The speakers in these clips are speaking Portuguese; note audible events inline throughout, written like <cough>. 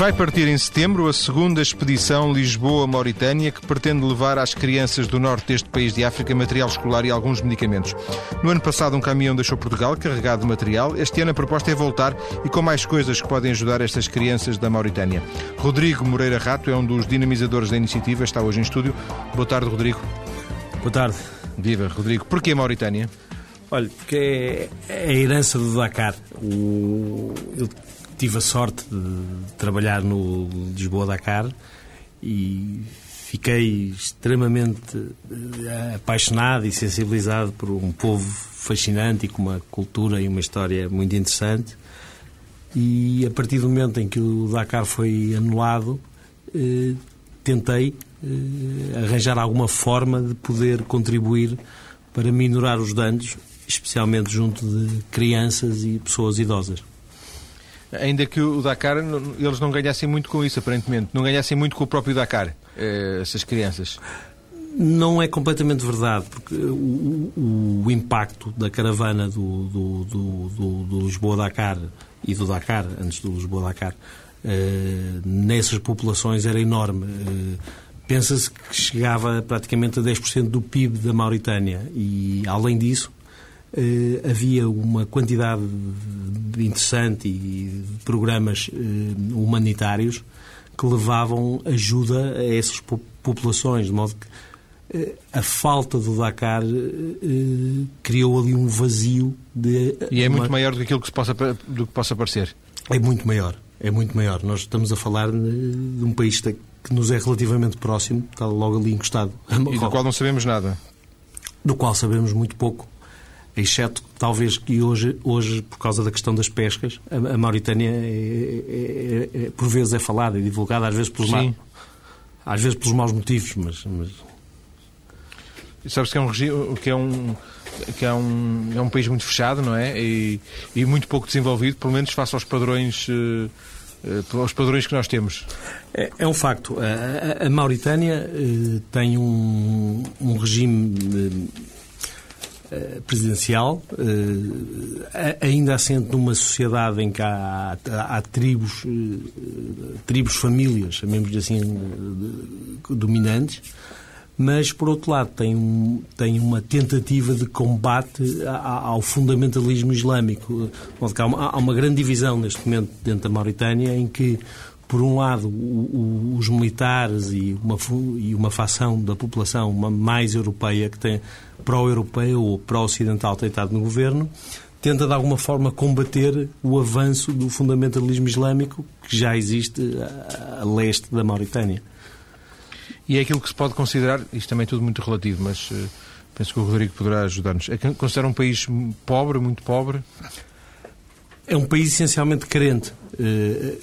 Vai partir em setembro a segunda expedição Lisboa-Mauritânia que pretende levar às crianças do norte deste país de África material escolar e alguns medicamentos. No ano passado um caminhão deixou Portugal carregado de material. Este ano a proposta é voltar e com mais coisas que podem ajudar estas crianças da Mauritânia. Rodrigo Moreira Rato é um dos dinamizadores da iniciativa, está hoje em estúdio. Boa tarde, Rodrigo. Boa tarde. Viva, Rodrigo. Porquê Mauritânia? Olha, porque é a herança do Dakar. O... Tive a sorte de trabalhar no Lisboa-Dakar e fiquei extremamente eh, apaixonado e sensibilizado por um povo fascinante e com uma cultura e uma história muito interessante. E a partir do momento em que o Dakar foi anulado, eh, tentei eh, arranjar alguma forma de poder contribuir para minorar os danos, especialmente junto de crianças e pessoas idosas. Ainda que o Dakar, eles não ganhassem muito com isso, aparentemente. Não ganhassem muito com o próprio Dakar, eh, essas crianças. Não é completamente verdade, porque o, o, o impacto da caravana do, do, do, do Lisboa-Dakar e do Dakar, antes do Lisboa-Dakar, eh, nessas populações era enorme. Eh, Pensa-se que chegava praticamente a 10% do PIB da Mauritânia e, além disso, eh, havia uma quantidade interessante de programas eh, humanitários que levavam ajuda a essas populações, de modo que eh, a falta do Dakar criou ali um vazio de. E é uma... muito maior do que aquilo que, se possa, do que possa parecer. É muito maior. É muito maior. Nós estamos a falar de um país que nos é relativamente próximo, está logo ali encostado. E do qual não sabemos nada. Do qual sabemos muito pouco exceto talvez que hoje, hoje por causa da questão das pescas, a, a Mauritânia é, é, é, é, por vezes é falada e divulgada, às vezes pelos, ma... às vezes pelos maus motivos, mas... mas... Sabes que é um que é um que é um, é um país muito fechado, não é? E, e muito pouco desenvolvido, pelo menos face aos padrões uh, aos padrões que nós temos. É, é um facto. A, a Mauritânia uh, tem um, um regime eh, presidencial, eh, ainda assente numa sociedade em que há, há, tribos, eh, tribos, famílias, chamemos-lhe assim, dominantes, mas, por outro lado, tem, um, tem uma tentativa de combate ao fundamentalismo islâmico. Há uma, há uma grande divisão neste momento dentro da Mauritânia em que por um lado, o, o, os militares e uma, e uma facção da população mais europeia, que tem pró-europeu ou pró-ocidental tentado no governo, tenta de alguma forma combater o avanço do fundamentalismo islâmico que já existe a, a leste da Mauritânia. E é aquilo que se pode considerar, isto também é tudo muito relativo, mas uh, penso que o Rodrigo poderá ajudar-nos. É que considera um país pobre, muito pobre? É um país essencialmente carente. Eh,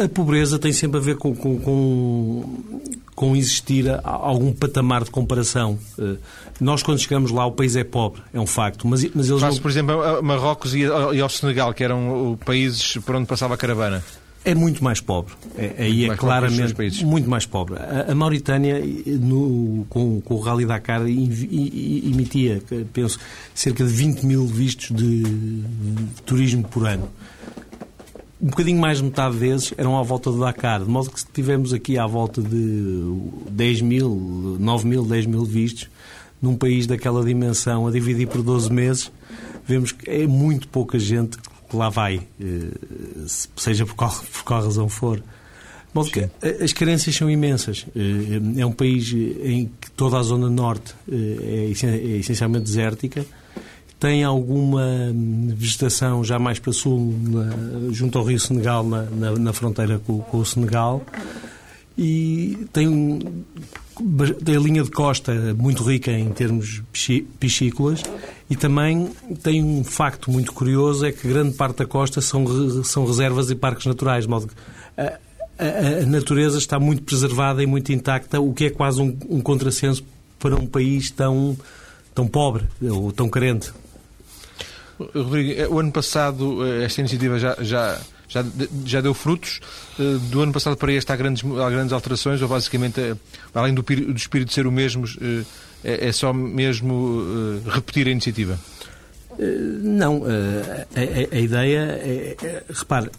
a, a, pobreza tem sempre a ver com, com, com, com, existir algum patamar de comparação. Eh, nós, quando chegamos lá, o país é pobre, é um facto. Mas, mas eles Faz, não... por exemplo, a Marrocos e ao Senegal, que eram países por onde passava a caravana. É muito mais pobre. É, aí é claramente muito mais pobre. A, a Mauritânia, no, com, com, o Rally Dakar, emitia, penso, cerca de 20 mil vistos de, de turismo por ano um bocadinho mais de metade vezes eram à volta do Dakar, de modo que se tivemos aqui à volta de 10 mil, 9 mil, 10 mil vistos, num país daquela dimensão, a dividir por 12 meses, vemos que é muito pouca gente que lá vai, eh, seja por qual, por qual razão for. Bom, as carências são imensas. Eh, é um país em que toda a zona norte eh, é, é essencialmente desértica, tem alguma vegetação já mais para sul, na, junto ao rio Senegal, na, na, na fronteira com, com, o Senegal, e tem, tem a linha de costa muito rica em termos piscícolas e também tem um facto muito curioso, é que grande parte da costa são, são reservas e parques naturais, de modo que a, a, a, natureza está muito preservada e muito intacta, o que é quase um, um contrassenso para um país tão, tão pobre ou tão carente. Rodrigo, eh, o ano passado eh, esta iniciativa já, já, já, já deu frutos. Eh, do ano passado para este há grandes, há grandes alterações, ou basicamente, além do, do espírito ser o mesmo, é, é só mesmo repetir a iniciativa? Não, a, a, a ideia é, é, repare,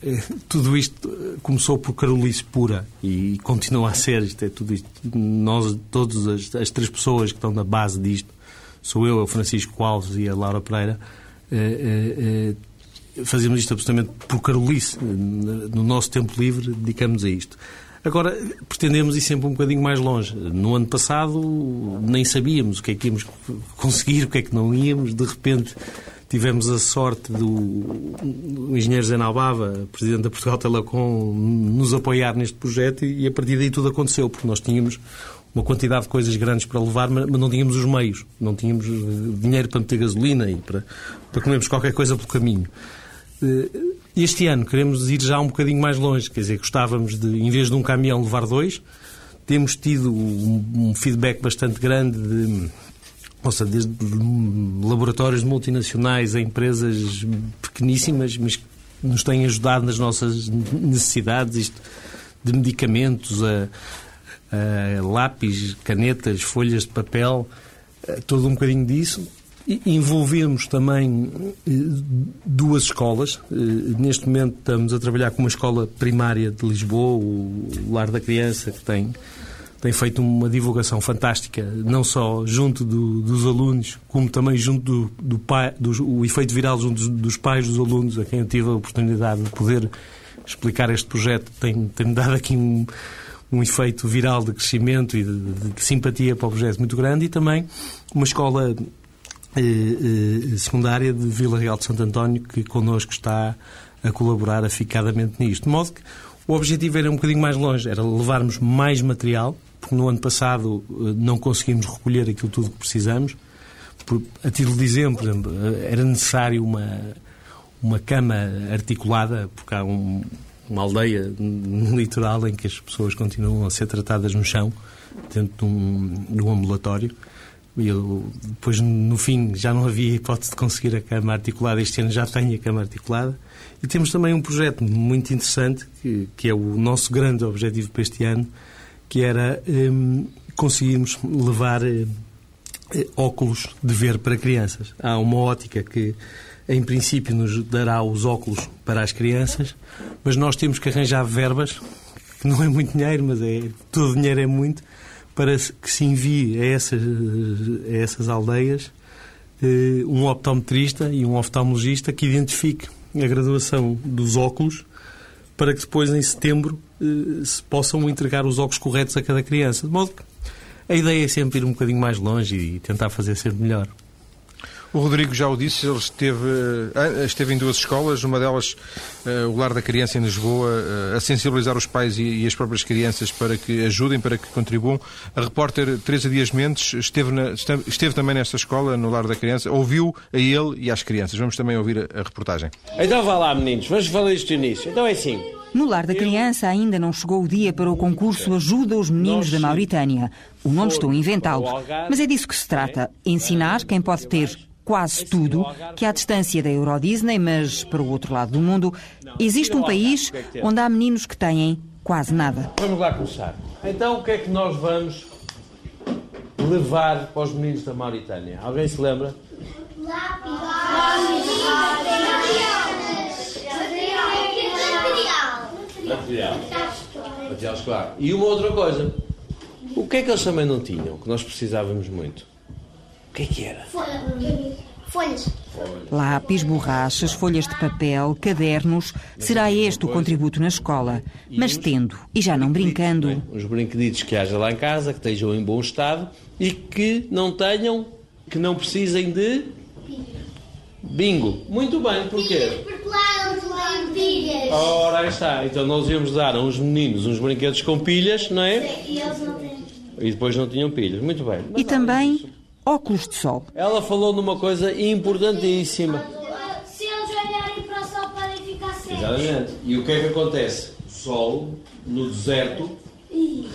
tudo isto começou por carolice pura e continua a ser, isto é tudo isto. Nós, todas as, as três pessoas que estão na base disto, sou eu, o Francisco Alves e a Laura Pereira, eh, eh, fazemos isto absolutamente por carolice. No nosso tempo livre dedicamos a isto. Agora, pretendemos ir sempre um bocadinho mais longe. No ano passado nem sabíamos o que é que íamos conseguir, o que é que não íamos. De repente tivemos a sorte do engenheiro Zé Nalbava, presidente da Portugal Telecom, nos apoiar neste projeto e, a partir daí tudo aconteceu, porque nós tínhamos uma quantidade de coisas grandes para levar, mas não tínhamos os meios, não tínhamos eh, dinheiro para meter gasolina e para, para comermos qualquer coisa pelo caminho. Eh, este ano queremos ir já um bocadinho mais longe, quer dizer, gostávamos de, em vez de um caminhão, levar dois. Temos tido um, feedback bastante grande de, ou seja, desde laboratórios multinacionais a empresas pequeníssimas, mas que nos têm ajudado nas nossas necessidades, isto de medicamentos, a, a lápis, canetas, folhas de papel, todo um bocadinho disso. E envolvemos também eh, duas escolas. Neste momento estamos a trabalhar com uma escola primária de Lisboa, o Lar da Criança, que tem, tem feito uma divulgação fantástica, não só junto do, dos alunos, como também junto do, do pai, do, o efeito viral junto dos, dos pais dos alunos, a quem eu tive a oportunidade de poder explicar este projeto. Tem-me tem dado aqui um um efeito viral de crescimento e de, de, simpatia para o projeto muito grande e também uma escola eh, eh, secundária de Vila Real de Santo António que connosco está a colaborar aficadamente nisto. De modo que o objetivo era um bocadinho mais longe, era levarmos mais material, porque no ano passado eh, não conseguimos recolher aquilo tudo que precisamos. Por, a título de exemplo, exemplo, eh, era necessário uma, uma cama articulada, porque há um, uma aldeia no litoral em que as pessoas continuam a ser tratadas no chão, dentro de um, de um ambulatório. E eu, depois, no fim, já não havia hipótese de conseguir a cama articulada. Este ano já tenho a cama articulada. E temos também um projeto muito interessante, que, que é o nosso grande objetivo para este ano, que era um, conseguirmos levar um, óculos de ver para crianças. Há uma ótica que em princípio nos dará os óculos para as crianças, mas nós temos que arranjar verbas, que não é muito dinheiro, mas é todo dinheiro é muito, para que se envie a essas, a essas aldeias eh, um optometrista e um oftalmologista que identifique a graduação dos óculos para que depois, em setembro, eh, se possam entregar os óculos corretos a cada criança. De modo que a ideia é sempre ir um bocadinho mais longe e tentar fazer sempre melhor. O Rodrigo já o disse, ele esteve, eh, esteve em duas escolas, uma delas, eh, o Lar da Criança em Lisboa, eh, a sensibilizar os pais e as próprias crianças para que ajudem, para que contribuam. A repórter Teresa Dias Mendes esteve, na, esteve também nesta escola, no Lar da Criança, ouviu a ele e às crianças. Vamos também ouvir a, reportagem. Então vá lá, meninos, vamos falar isto início. Então é assim. No Lar da Criança ainda não chegou o dia para o concurso Ajuda os Meninos da Mauritânia. O nome estou a inventá-lo, mas é disso que se trata. Ensinar quem pode ter quase tudo, que à distância da Euro Disney, mas para o outro lado do mundo, existe um país onde há meninos que têm quase nada. Vamos lá começar. Então, o que é que nós vamos levar para os meninos da Mauritânia? Alguém se lembra? Lápis. Material. Material escolar. E uma outra coisa. O que é que eles também não tinham, que nós precisávamos muito? que é que era? Folhas. Lápis, borrachas, folhas de papel, cadernos. Será este o contributo na escola. Mas tendo, e já não brincando. Os brinqueditos que haja lá em casa, que estejam em bom estado e que não tenham, que não precisem de. Bingo. Muito bem, porquê? Porque lá não pilhas. Ora, aí está. Então nós íamos dar a uns meninos uns brinquedos com pilhas, não é? Sim, e eles não têm. E depois não tinham pilhas. Muito bem. Mas, e também óculos de sol. Ela falou numa coisa importantíssima. Se eles olharem para o sol podem ficar cegos. Exatamente. E o que é que acontece? O sol no deserto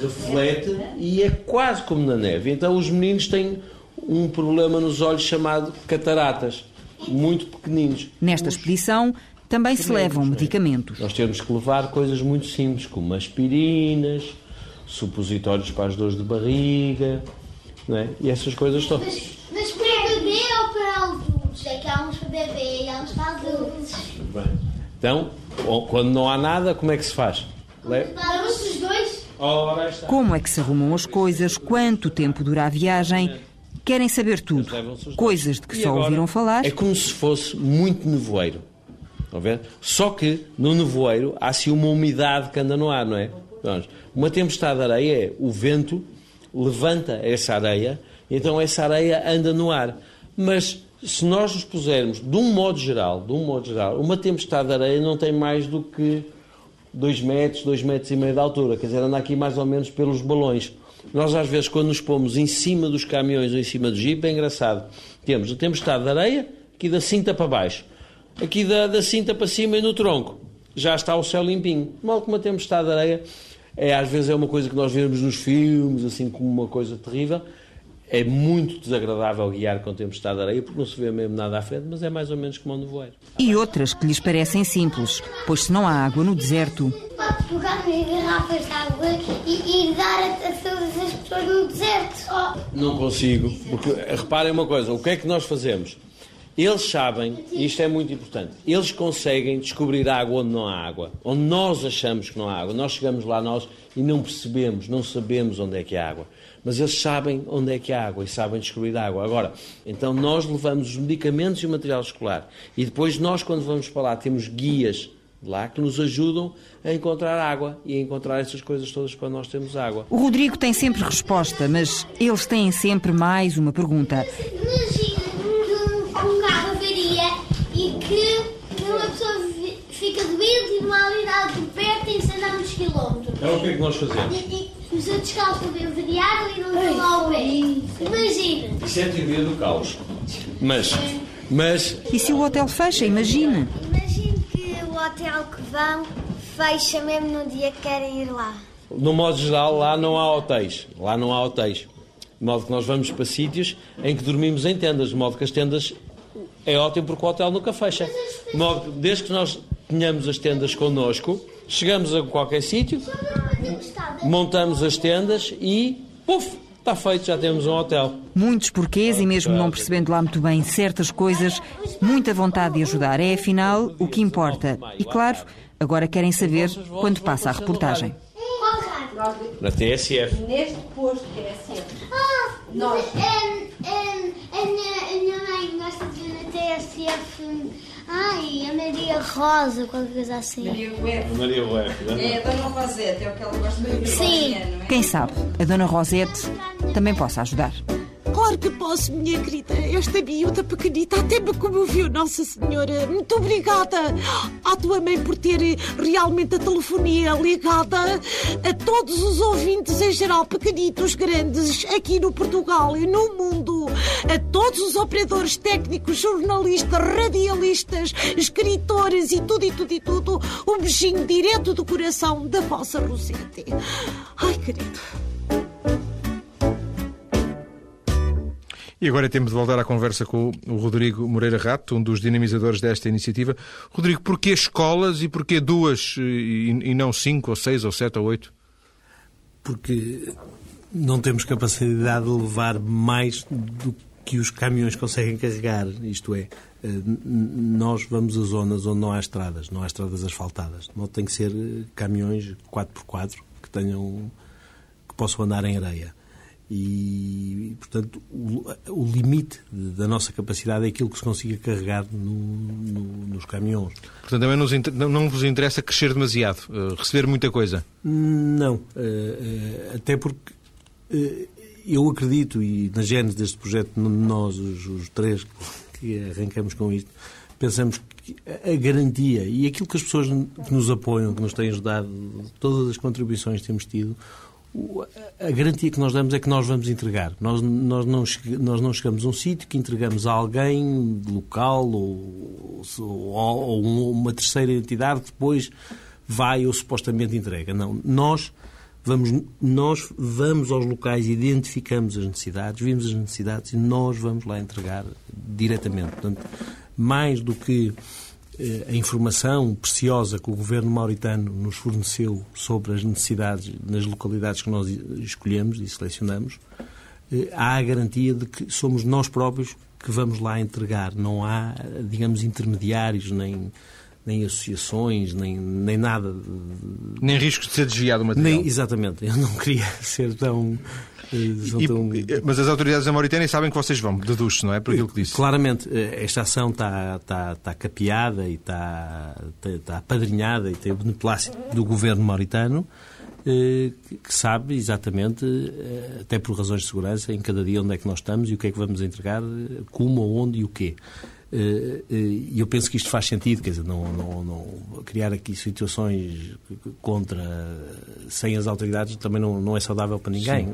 reflete e é quase como na neve. Então os meninos têm um problema nos olhos chamado cataratas, muito pequeninos. Nesta expedição também se levam medicamentos. Nós temos que levar coisas muito simples, como aspirinas, supositórios para as dores de barriga, não é? E essas coisas todas. Mas, mas para bebê ou para adultos? É que há uns bebê Então, quando não há nada, como é que se faz? Levam-se os dois? Como é que se arrumam as coisas? Quanto tempo dura a viagem? Querem saber tudo. Coisas de que só ouviram falar. É como se fosse muito nevoeiro. Só que no nevoeiro há assim uma umidade que anda no ar, não é? Uma tempestade de areia é o vento levanta essa areia, então essa areia anda no ar. Mas se nós nos pusermos, de um modo geral, de um modo geral, uma tempestade de areia não tem mais do que 2 metros, 2 metros e meio de altura, quer dizer, anda aqui mais ou menos pelos balões. Nós, às vezes, quando nos pomos em cima dos caminhões ou em cima do jipe, é engraçado. Temos a tempestade de areia, aqui da cinta para baixo, aqui da, da cinta para cima e no tronco. Já está o céu limpinho. Mal que uma tempestade de areia, é, às vezes é uma coisa que nós vemos nos filmes, assim como uma coisa terrível. É muito desagradável guiar com tempestade de areia, porque não se vê mesmo nada à frente, mas é mais ou menos como um nevoeiro. E outras que lhes parecem simples, pois se não há água no deserto... Pode pegar em garrafas de água e, e dar a, a, todas as pessoas no deserto. Oh. Não consigo, porque reparem uma coisa, o que é que nós fazemos? Eles sabem, e isto é muito importante, eles conseguem descobrir água onde não há água, onde nós achamos que não há água. Nós chegamos lá nós e não percebemos, não sabemos onde é que há água. Mas eles sabem onde é que há água e sabem descobrir água. Agora, então nós levamos os medicamentos e o material escolar. E depois nós, quando vamos para lá, temos guias lá que nos ajudam a encontrar água e a encontrar essas coisas todas quando nós temos água. O Rodrigo tem sempre resposta, mas eles têm sempre mais uma pergunta. fica doente e numa unidade de perto tem que andar muitos quilómetros. Então o que é que nós fazemos? Os outros podem ver água e não estão lá ao pé. Imagina. Isso é a teoria do caos. Mas, mas... E se o hotel fecha, imagine. Imagine que o hotel que vão fecha mesmo no dia que querem ir lá. No modo geral, lá não há hotéis. Lá não há hotéis. De modo que nós vamos para sítios em que dormimos em tendas. De modo que as tendas é ótimo porque o hotel nunca fecha. De modo que, desde que nós tenhamos as tendas connosco, chegamos a qualquer sítio, montamos as tendas e, puf, está feito, já temos um hotel. Muitos porquês e mesmo não percebendo lá muito bem certas coisas, muita vontade de ajudar é afinal o que importa. E claro, agora querem saber quando passa a reportagem. Na TSF. Neste posto TSF. Nós. A minha mãe gosta de ver na TSF Ai, a Maria Rosa, qualquer coisa assim. Maria Rueff. Maria Rueff, é? É a Dona Rosete, é o que ela gosta de ver. Sim. É? Quem sabe, a Dona Rosete também possa ajudar. Claro que posso, minha querida. Esta miúda pequenita até me comoveu, Nossa Senhora. Muito obrigada à tua mãe por ter realmente a telefonia ligada a todos os ouvintes em geral, pequenitos, grandes, aqui no Portugal e no mundo. A todos os operadores técnicos, jornalistas, radialistas, escritores e tudo e tudo e tudo. Um beijinho direto do coração da vossa Rosete. Ai, querido. E agora temos de voltar à conversa com o Rodrigo Moreira Rato, um dos dinamizadores desta iniciativa. Rodrigo, porquê escolas e porquê duas e não cinco, ou seis, ou sete, ou oito? Porque não temos capacidade de levar mais do que os caminhões conseguem carregar. Isto é, eh, nós vamos a zonas onde não há estradas, não há estradas asfaltadas. Não tem que ser eh, caminhões 4x4 que tenham que possam andar em areia e, portanto, o, o, limite da nossa capacidade é aquilo que se consiga carregar no, no, nos caminhões. Portanto, também nos, não vos interessa crescer demasiado, uh, receber muita coisa? Não, uh, uh, até porque eu acredito, e na gênese deste projeto, nós, os, os três que arrancamos com isto, pensamos que a garantia e aquilo que as pessoas que nos apoiam, que nos têm ajudado, todas as contribuições que temos tido, a garantia que nós damos é que nós vamos entregar. Nós, nós, não, nós não chegamos a um sítio que entregamos a alguém local ou, ou, ou uma terceira entidade que depois vai ou supostamente entrega. Não. Nós vamos, nós vamos aos locais, identificamos as necessidades, vimos as necessidades e nós vamos lá entregar diretamente. Portanto, mais do que a informação preciosa que o governo mauritano nos forneceu sobre as necessidades nas localidades que nós escolhemos e selecionamos, eh, há a garantia de que somos nós próprios que vamos lá entregar. Não há, digamos, intermediários, nem, nem associações, nem, nem nada. Nem riscos de ser desviado o material. Nem, exatamente. Eu não queria <laughs> ser tão... Eh, e, tão... Mas as autoridades da Mauritânia sabem que vocês vão, deduz não é? Por aquilo que disse. Claramente, eh, esta ação está, está, está capeada e está, está, está apadrinhada e tem o beneplácito do governo mauritano. Eh, que sabe exatamente, eh, até por razões de segurança, em cada dia onde é que nós estamos e o que é que vamos entregar, eh, como, onde e o quê. E eu penso que isto faz sentido, quer dizer, não, não, não, criar aqui situações contra, sem as autoridades, também não, não é saudável para ninguém.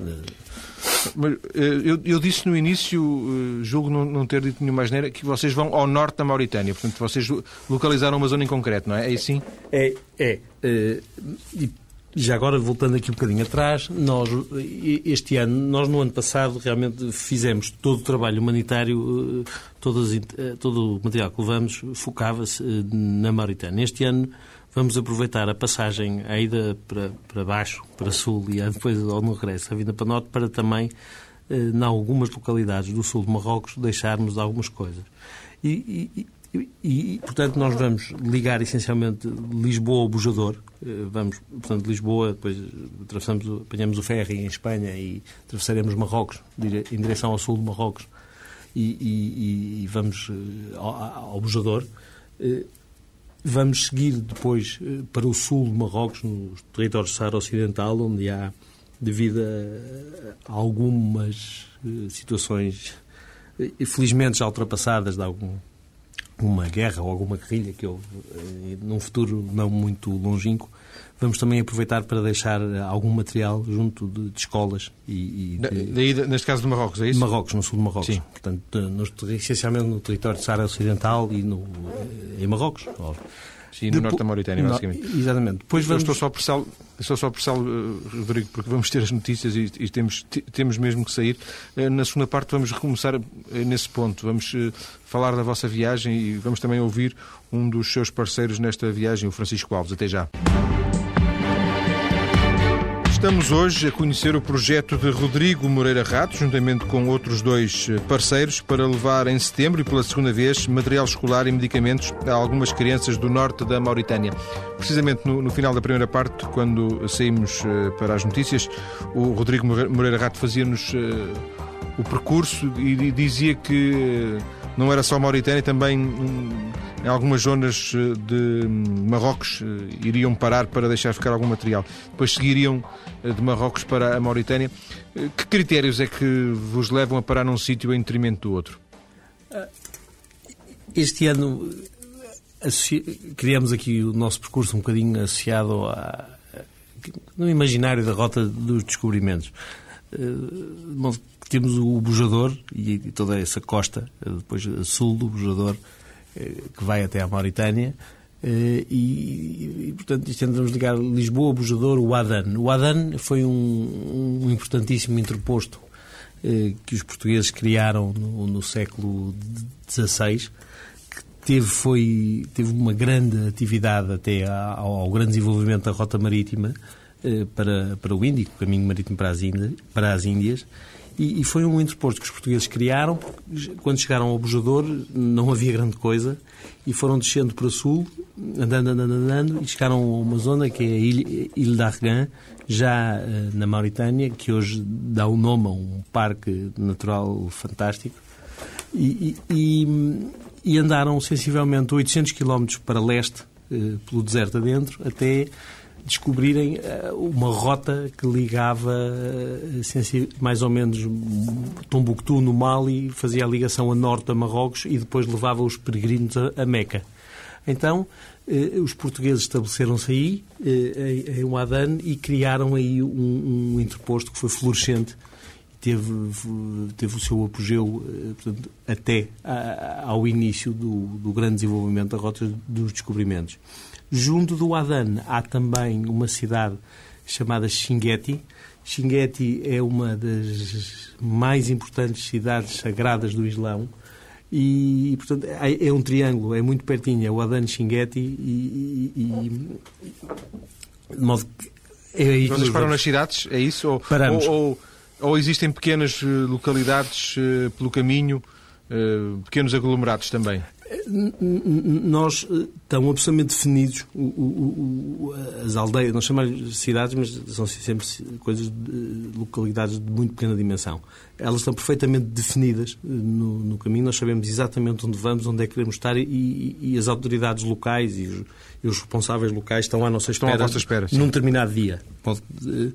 Mas, eu, eu, disse no início, julgo não, não ter dito nenhuma asneira, que vocês vão ao norte da Mauritânia. Portanto, vocês localizaram uma zona em concreto, não é? É assim? É, é. E já agora, voltando aqui um bocadinho atrás, nós, este ano, nós no ano passado realmente fizemos todo o trabalho humanitário, eh, eh, todo o material que levamos focava-se eh, na Mauritânia. Este ano vamos aproveitar a passagem, a ida para, para baixo, para sul e depois ao regresso, a vinda para norte, para também, em algumas localidades do sul de Marrocos, deixarmos algumas coisas. E, e, e, e, portanto, nós vamos ligar essencialmente Lisboa ao Bujador. Eh, vamos, portanto, Lisboa, depois atravessamos, apanhamos o ferry em Espanha e atravessaremos Marrocos, em direção ao sul de Marrocos, e, e, e vamos eh, ao, ao. Eh, vamos seguir depois para o sul de Marrocos, nos territórios do Saara Ocidental, onde há, devido a algumas situações, felizmente já ultrapassadas de algum uma guerra ou alguma guerrilha que houve eh, num futuro não muito longínquo, vamos também aproveitar para deixar algum material junto de, de escolas e, e de... Daí, neste caso de Marrocos, é isso? Marrocos, no sul de Marrocos. Sim. Portanto, no, essencialmente no território de Saara Ocidental e no, eh, em Marrocos. Óbvio. Sim, no norte da Mauritânia, basicamente. exatamente. Depois vamos... estou só pressá estou só eh, Rodrigo, porque vamos ter as notícias e, e, temos, temos mesmo que sair. Eh, na segunda parte vamos recomeçar eh, nesse ponto. Vamos falar da vossa viagem e vamos também ouvir um dos seus parceiros nesta viagem, o Francisco Alves. Até já. Estamos hoje a conhecer o projeto de Rodrigo Moreira Rato, juntamente com outros dois eh, parceiros, para levar em setembro e pela segunda vez material escolar e medicamentos a algumas crianças do norte da Mauritânia. Precisamente no, no final da primeira parte, quando saímos uh, para as notícias, o Rodrigo Moreira Rato fazia-nos uh, o percurso e dizia que não era só Mauritânia, também um, em algumas zonas eh, de Marrocos eh, iriam parar para deixar ficar algum material. Depois seguiriam eh, de Marrocos para a Mauritânia. Que critérios é que vos levam a parar num sítio em detrimento do outro? Este ano criamos aqui o nosso percurso um bocadinho associado a, no imaginário da rota dos descobrimentos. Temos o Bujador e toda essa costa, depois sul do Bujador, eh, que vai até à Mauritânia. Eh, e, e, portanto, tentamos ligar Lisboa, Bujador, o Adan. O Adan foi um, um importantíssimo interposto eh, que os portugueses criaram no, no século XVI, que teve, foi, teve uma grande atividade até ao, ao grande desenvolvimento da rota marítima para, para o Índico, o caminho marítimo para as Índias, para as Índias e, e, foi um interposto que os portugueses criaram. Quando chegaram ao Bujador, não havia grande coisa. E foram descendo para o sul, andando, andando, andando, e chegaram a uma zona que é a Ilha, Ilha d'Argan, já uh, na Mauritânia, que hoje dá o nome a um parque natural fantástico. E, e, e andaram sensivelmente 800 km para leste, uh, pelo deserto adentro, até descobrirem eh, uma rota que ligava eh, mais ou menos Tombuctu no Mali, fazia a ligação a norte a Marrocos e depois levava os peregrinos a, Meca. Então, eh, os portugueses estabeleceram-se aí, em Uadan, e criaram aí um, um interposto que foi florescente teve, teve o seu apogeu portanto, até ao início do, do, grande desenvolvimento da rota dos descobrimentos. Junto do Adan há também uma cidade chamada Xingueti. Xingueti é uma das mais importantes cidades sagradas do Islão. E, portanto, é, é um triângulo, é muito pertinho, é o Adan Xingueti e, e, e de modo que é aí Vocês param nas cidades, é isso? Ou, Paramos. Ou, ou, ou existem pequenas eh, localidades uh, pelo caminho uh, pequenos aglomerados também? Nós estão absolutamente definidos o, o, o, as aldeias, nós chamamos cidades, mas são sempre coisas de localidades de muito pequena dimensão. Elas estão perfeitamente definidas no, no caminho, nós sabemos exatamente onde vamos, onde é que queremos estar e, e as autoridades locais e os, e os, responsáveis locais estão à nossa espera, estão à espera num determinado dia. Pode, eh,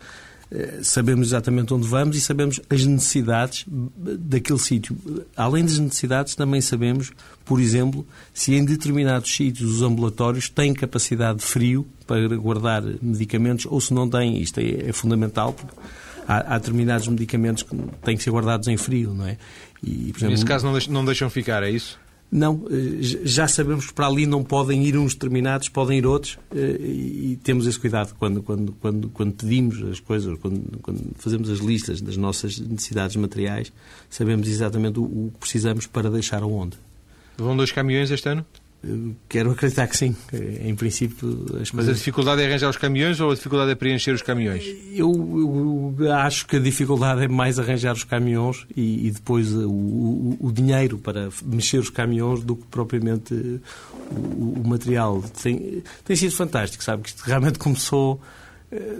sabemos exatamente onde vamos e sabemos as necessidades daquele sítio. Além das necessidades, também sabemos, por exemplo, se em determinados sítios os ambulatórios têm capacidade de frio para guardar medicamentos ou se não têm. Isto é, é fundamental porque há, há, determinados medicamentos que têm que ser guardados em frio, não é? E, por exemplo, Nesse caso não deixam ficar, é isso? Não, eh, já sabemos que para ali não podem ir uns determinados, podem ir outros eh, e temos esse cuidado quando, quando, quando, quando pedimos as coisas, quando, quando fazemos as listas das nossas necessidades materiais, sabemos exatamente o que precisamos para deixar aonde. Vão dois caminhões este ano? Quero acreditar que sim. Em princípio, as Mas a dificuldade é arranjar os caminhões ou a dificuldade é preencher os caminhões? Eu, eu acho que a dificuldade é mais arranjar os caminhões e, e depois o, o, o, dinheiro para mexer os caminhões do que propriamente o, o material. Tem, tem sido fantástico, sabe? Que isto realmente começou. Eh,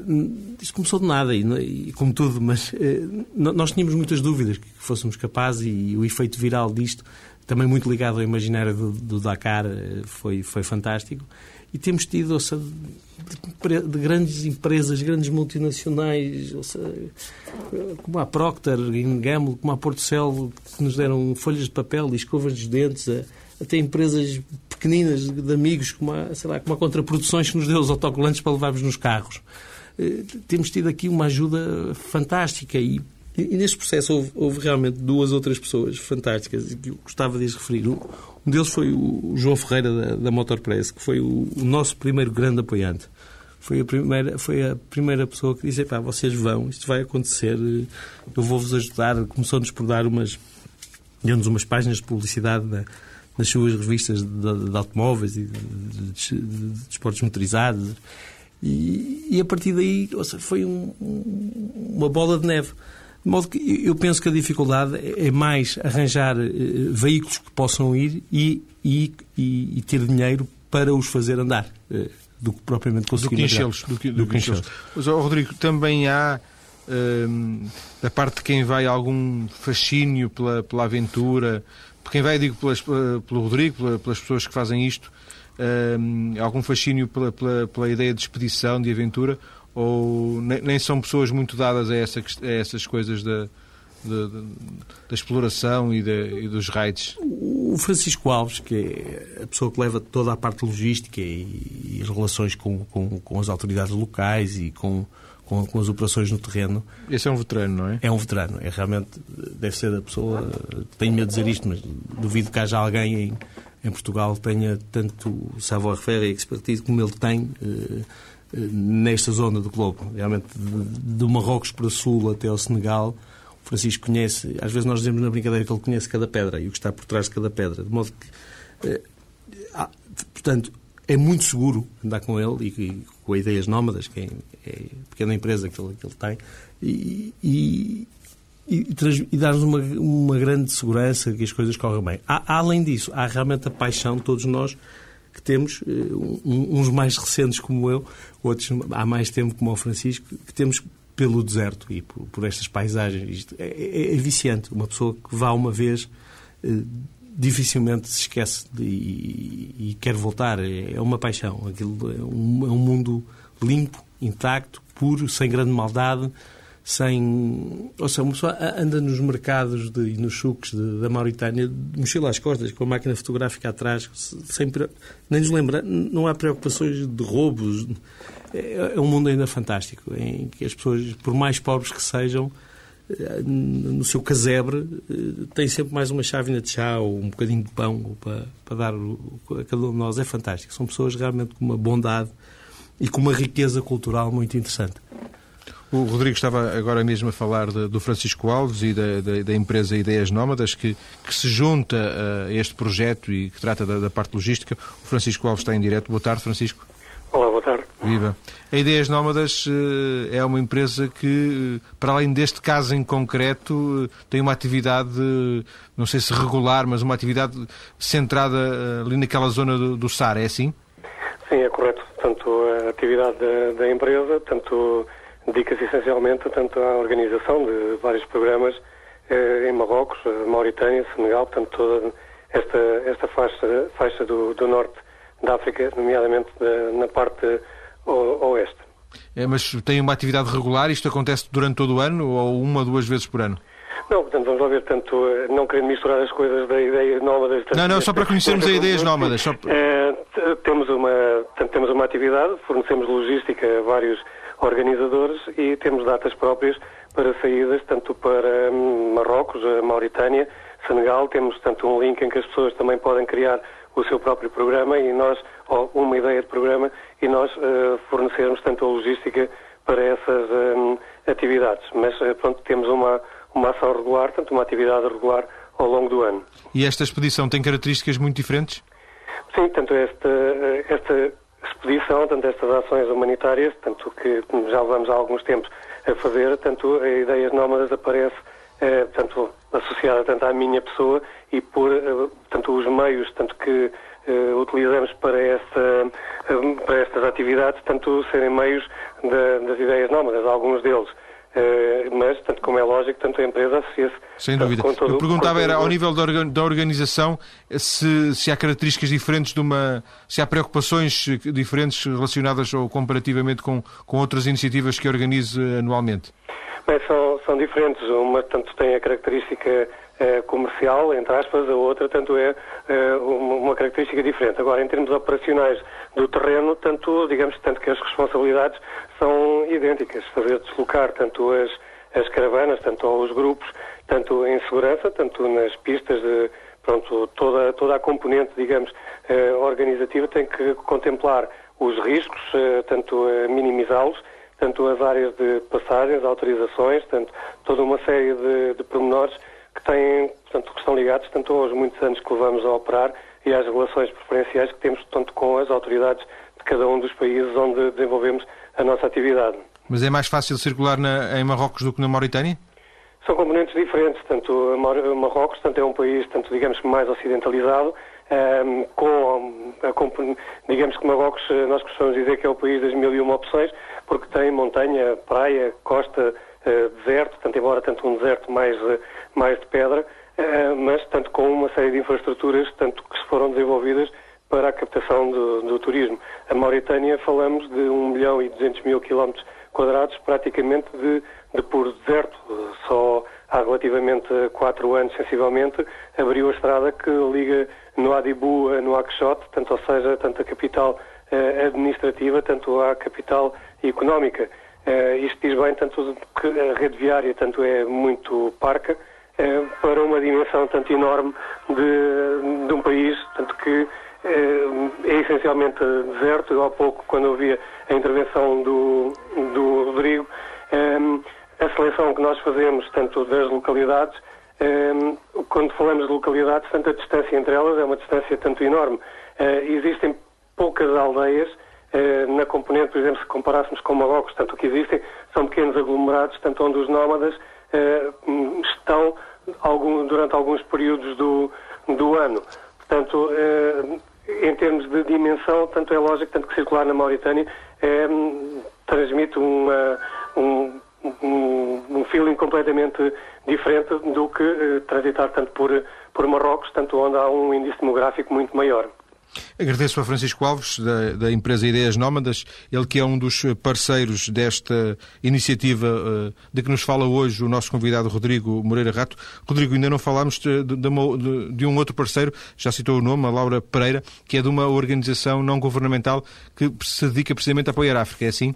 isto começou de nada, e, e como tudo, mas eh, nós tínhamos muitas dúvidas que fôssemos capazes e o efeito viral disto também muito ligado ao imaginário do, do Dakar, eh, foi, foi fantástico. E temos tido, seja, de, de, grandes empresas, grandes multinacionais, como a Procter Gamble, como a Portocel, que nos deram folhas de papel e escovas dos dentes, até empresas pequeninas de amigos, como a, sei lá, como a Contraproduções, que nos deu os autocolantes para levarmos nos carros. Eh, temos tido aqui uma ajuda fantástica e e, neste processo houve, houve, realmente duas outras pessoas fantásticas e que eu gostava de referir. Um, deles foi o João Ferreira da, da Motorpress, que foi o, o, nosso primeiro grande apoiante. Foi a primeira, foi a primeira pessoa que disse: pá, vocês vão, isto vai acontecer, eu vou-vos ajudar. Começou-nos por dar umas, deu-nos umas páginas de publicidade na, nas suas revistas de, de automóveis e de, de, de, esportes motorizados. E, e, a partir daí seja, foi um, uma bola de neve. De modo que eu penso que a dificuldade é mais arranjar uh, veículos que possam ir e, e, e, ter dinheiro para os fazer andar, uh, do que propriamente conseguir. Do que enchê-los. Do que, do que enchê-los. Mas, oh, Rodrigo, também há, uh, da parte de quem vai, algum fascínio pela, pela aventura, por quem vai, digo, pelas, pelo Rodrigo, pelas pessoas que fazem isto, algum fascínio pela, pela, pela ideia de expedição, de aventura, ou nem são pessoas muito dadas a, essa, a essas coisas da, da, da exploração e, de, e, dos raids? O Francisco Alves, que é a pessoa que leva toda a parte logística e, e as relações com, com, com, as autoridades locais e com, com, com, as operações no terreno. Esse é um veterano, não é? É um veterano. É realmente, deve ser a pessoa. Tenho medo de dizer isto, mas duvido que haja alguém em, em Portugal que tenha tanto savoir-faire e expertise como ele tem. Eh, nesta zona do globo, realmente do Marrocos para o sul até ao Senegal. O Francisco conhece, às vezes nós dizemos na brincadeira que ele conhece cada pedra e o que está por trás de cada pedra, de modo que, eh, portanto, é muito seguro andar com ele e, com a Ideias Nómadas, que é, é a pequena empresa que ele, que ele tem, e, e, e, e dar-nos uma, uma grande segurança que as coisas correm bem. Há, além disso, há realmente a paixão, todos nós, que temos, eh, uns mais recentes como eu, outros há mais tempo como o Francisco, que temos pelo deserto e por, por estas paisagens. Isto é, é, é, viciante. Uma pessoa que vá uma vez eh, dificilmente se esquece de, e, e, quer voltar. É, é uma paixão. Aquilo é um, é um mundo limpo, intacto, puro, sem grande maldade sem. Ou seja, uma pessoa anda nos mercados de, e nos sucos da Mauritânia, de mochila às costas, com a máquina fotográfica atrás, sem, nem nos lembra, não há preocupações de roubos. É, é um mundo ainda fantástico, em que as pessoas, por mais pobres que sejam, eh, no seu casebre, eh, têm sempre mais uma chávena de chá ou um bocadinho de pão para, para dar a cada um de nós. É fantástico. São pessoas realmente com uma bondade e com uma riqueza cultural muito interessante. O Rodrigo estava agora mesmo a falar de, do Francisco Alves e da, da, da, empresa Ideias Nómadas, que, que se junta a este projeto e que trata da, da, parte logística. O Francisco Alves está em direto. Boa tarde, Francisco. Olá, boa tarde. Viva. A Ideias Nómadas eh, é uma empresa que, eh, para além deste caso em concreto, eh, tem uma atividade, não sei se regular, mas uma atividade centrada ali naquela zona do, do SAR, é assim? Sim, é correto. Tanto a atividade da, da empresa, tanto dedica-se essencialmente tanto à organização de vários programas eh, em Marrocos, Mauritânia, Senegal, portanto toda esta, esta faixa, faixa do, do norte da África, nomeadamente na parte oeste. É, mas tem uma atividade regular? Isto acontece durante todo o ano ou uma ou duas vezes por ano? Não, portanto, vamos lá ver, tanto, não querendo misturar as coisas da ideias nómadas... Tanto, não, não, só para conhecermos as ideias nómadas. Só... É, temos uma atividade, fornecemos logística a vários organizadores e temos datas próprias para saídas, tanto para hum, Marrocos, Mauritânia, Senegal, temos tanto um link em que as pessoas também podem criar o seu próprio programa e nós, ou uma ideia de programa, e nós uh, fornecermos tanto a logística para essas um, atividades. Mas, uh, pronto, temos uma, uma ação regular, tanto uma atividade regular ao longo do ano. E esta expedição tem características muito diferentes? Sim, tanto esta, esta expedição, tanto estas ações humanitárias, tanto que já levamos há alguns tempos a fazer, tanto a Ideias Nómadas aparece eh, tanto associada tanto à minha pessoa e por eh, tanto os meios tanto que eh, utilizamos para, esta, eh, para estas atividades, tanto serem meios das ideias nómadas, alguns deles. Uh, mas, tanto como é lógico, tanto a empresa associa-se. Sem dúvida. Todo, Eu perguntava era, ao nível da, da organização, se, se há características diferentes de uma. se há preocupações diferentes relacionadas ou comparativamente com, com outras iniciativas que organize anualmente. Bem, são, são diferentes. Uma, tanto tem a característica eh, comercial, entre aspas, a outra, tanto é eh, uma, característica diferente. Agora, em termos operacionais do terreno, tanto, digamos, tanto que as responsabilidades são idênticas. Fazer deslocar tanto as, as caravanas, tanto os grupos, tanto em segurança, tanto nas pistas de, pronto, toda, toda a componente, digamos, eh, organizativa tem que contemplar os riscos, eh, tanto eh, minimizá-los, tanto as áreas de passagens, autorizações, tanto toda uma série de, de pormenores que têm, portanto, que estão ligados tanto aos muitos anos que levamos a operar e às relações preferenciais que temos tanto com as autoridades de cada um dos países onde desenvolvemos a nossa atividade. Mas é mais fácil circular na, em Marrocos do que na Mauritânia? São componentes diferentes, tanto Marrocos, tanto é um país, tanto digamos mais ocidentalizado, com, a, digamos que Marrocos, eh, nós costumamos dizer que é o país das mil e uma opções, porque tem montanha, praia, costa, uh, deserto, tanto embora tanto um deserto mais, uh, mais de pedra, mas tanto com uma série de infraestruturas, tanto que se foram desenvolvidas para a captação do, do turismo. A Mauritânia falamos de 1 milhão e 200 mil quilómetros quadrados, praticamente de, de puro deserto. Só há relativamente quatro anos, sensivelmente, abriu a estrada que liga no Adibu a Nouakchott, tanto, ou seja, tanto a capital eh, administrativa, tanto à capital económica. Uh, isto diz bem, tanto que a rede viária tanto é muito parca, para uma dimensão tanto enorme de, de um país, tanto que é essencialmente deserto. Há pouco, quando ouvia a intervenção do, do Rodrigo, a seleção que nós fazemos, tanto das localidades, quando falamos de localidades, tanto a distância entre elas é uma distância tanto enorme. existem poucas aldeias eh, na componente, por exemplo, se comparássemos com Marrocos, tanto o que existem são pequenos aglomerados, tanto onde os nómadas eh, estão algum, durante alguns períodos do, do ano. Portanto, eh, em termos de dimensão, tanto é lógico, tanto que circular na Mauritânia transmite uma, um, um, um, feeling completamente diferente do que transitar tanto por, por Marrocos, tanto onde há um índice demográfico muito maior. Agradeço a Francisco Alves, da, da, empresa Ideias Nómadas, ele que é um dos parceiros desta iniciativa uh, de que nos fala hoje o nosso convidado Rodrigo Moreira Rato. Rodrigo, ainda não falámos de, de, de, de, um outro parceiro, já citou o nome, a Laura Pereira, que é de uma organização não governamental que se dedica precisamente a apoiar a África, é assim?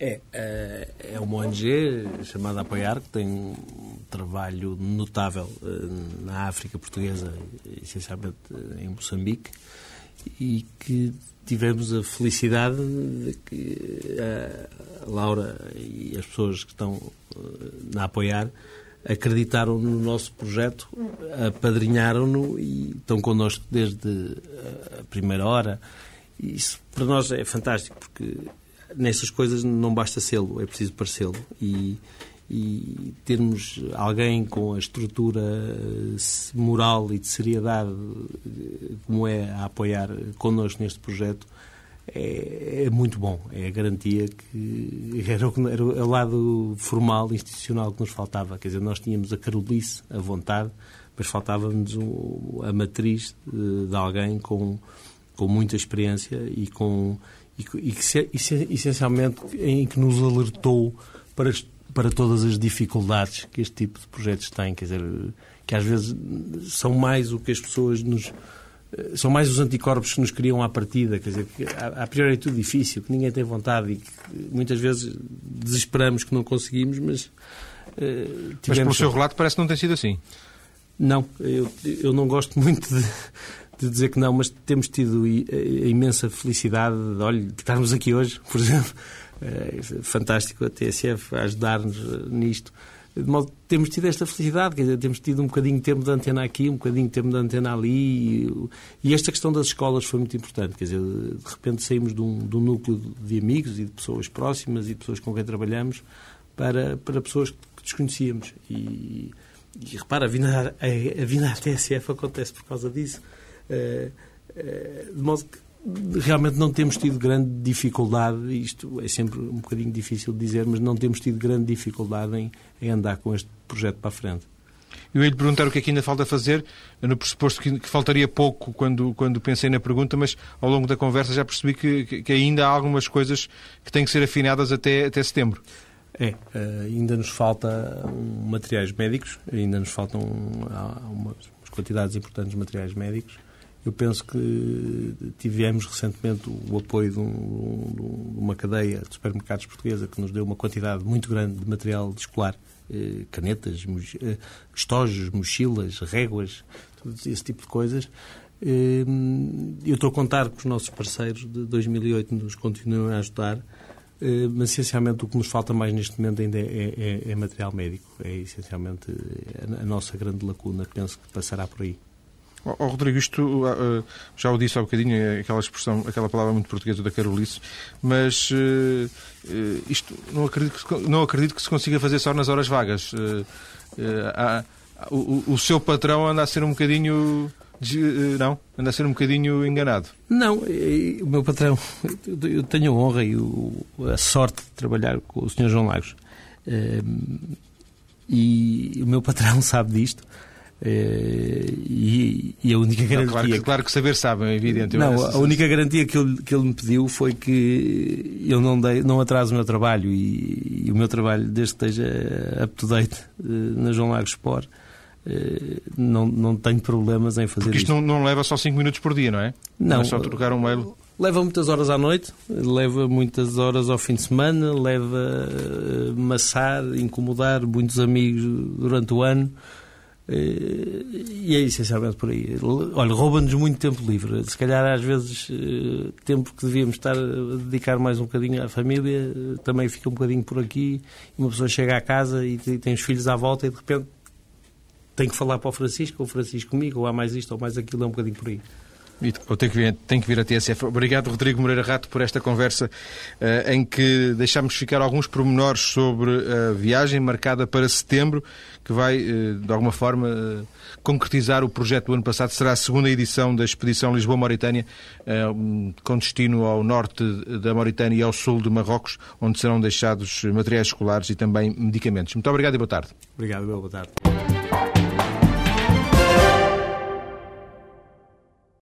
É, eh, é uma ONG chamada Apoiar, que tem um trabalho notável eh, na África portuguesa, essencialmente em Moçambique e que tivemos a felicidade de que a Laura e as pessoas que estão eh, a apoiar acreditaram no nosso projeto, apadrinharam-no e estão connosco desde a primeira hora. Isso para nós é fantástico, porque nessas coisas não basta sê-lo, é preciso parecê-lo. E, e termos alguém com a estrutura eh, moral e de seriedade eh, como é a apoiar connosco neste projeto é, é muito bom. É a garantia que era o, era o lado formal, institucional que nos faltava. Quer dizer, nós tínhamos a carolice, a vontade, mas faltava-nos a matriz de, de alguém com, com muita experiência e com e, e que essencialmente em que nos alertou para para todas as dificuldades que este tipo de projetos têm, quer dizer, que às vezes são mais o que as pessoas nos eh, são mais os anticorpos que nos criam à partida, quer dizer, que a, a priori é tudo difícil, que ninguém tem vontade e que muitas vezes desesperamos que não conseguimos, mas uh, Mas pelo seu relato parece que não tem sido assim. Não, eu, eu não gosto muito de, de dizer que não, mas temos tido a imensa felicidade de, olha, de estarmos aqui hoje, <laughs> por exemplo, é fantástico a TSF a ajudar-nos eh, nisto. De modo temos tido esta felicidade, quer dizer, temos tido um bocadinho de tempo de antena aqui, um bocadinho de tempo de antena ali, e, e, esta questão das escolas foi muito importante, quer dizer, de repente saímos de um, de um núcleo de amigos e de pessoas próximas e de pessoas com quem trabalhamos para, para pessoas que desconhecíamos. E, e repara, a vinda, a, a vinda à TSF acontece por causa disso. Uh, uh, de modo que realmente não temos tido grande dificuldade, isto é sempre um bocadinho difícil de dizer, mas não temos tido grande dificuldade em, em andar com este projeto para a frente. Eu ia lhe perguntar o que é que ainda falta fazer, no pressuposto que, que, faltaria pouco quando, quando pensei na pergunta, mas ao longo da conversa já percebi que, que ainda há algumas coisas que têm que ser afinadas até, até setembro. É, eh, ainda nos falta materiais médicos, ainda nos faltam umas quantidades importantes de materiais médicos eu penso que tivemos recentemente o apoio de, um, de, uma cadeia de supermercados portuguesa que nos deu uma quantidade muito grande de material escolar, eh, canetas, eh, estojos, mochilas, réguas, esse tipo de coisas. Eh, eu estou a contar que os nossos parceiros de 2008 nos continuam a ajudar, mas essencialmente o que nos falta mais neste momento ainda é, é, é material médico. É essencialmente a nossa grande lacuna, penso que passará por aí. Oh, Rodrigo, isto uh, já o disse há bocadinho, é aquela expressão, aquela palavra muito portuguesa da Carolice, mas uh, isto não acredito, que, não acredito que se consiga fazer só nas horas vagas. Uh, o, o, seu patrão anda a ser um bocadinho. Não? Anda a ser um bocadinho enganado. Não, o meu patrão, eu tenho a honra e a sorte de trabalhar com o Sr. João Lagos. E o meu patrão <laughs> sabe disto. Eh, e, e, a única garantia. Não, claro, que, claro, que, saber sabe, é evidente. Não, a única garantia que ele, que ele me pediu foi que eu não, dei, não atraso o meu trabalho e, e o meu trabalho, desde que esteja up to date eh, na João Lagos Sport, eh, não, não tenho problemas em fazer Porque isto. Não, não leva só 5 minutos por dia, não é? Não. não é só trocar um mail. Leva muitas horas à noite, leva muitas horas ao fim de semana, leva maçar, incomodar muitos amigos durante o ano. E é essencialmente por aí. Olha, rouba-nos muito tempo livre. Se calhar, às vezes, eh, tempo que devíamos estar a dedicar mais um bocadinho à família, eh, também fica um bocadinho por aqui. Uma pessoa chega à casa e tem os filhos à volta e, de repente, tem que falar para o Francisco, ou o Francisco comigo, ou há mais isto ou mais aquilo, é um bocadinho por aí. Ou tem que, vir, tem que vir a TSF. Obrigado, Rodrigo Moreira Rato, por esta conversa uh, em que deixámos ficar alguns pormenores sobre a viagem marcada para setembro, que vai, uh, de alguma forma, uh, concretizar o projeto do ano passado. Será a segunda edição da Expedição Lisboa-Mauritânia, com destino ao norte da Mauritânia e ao sul de Marrocos, onde serão deixados materiais escolares e também medicamentos. Muito obrigado e boa tarde. Obrigado, boa tarde.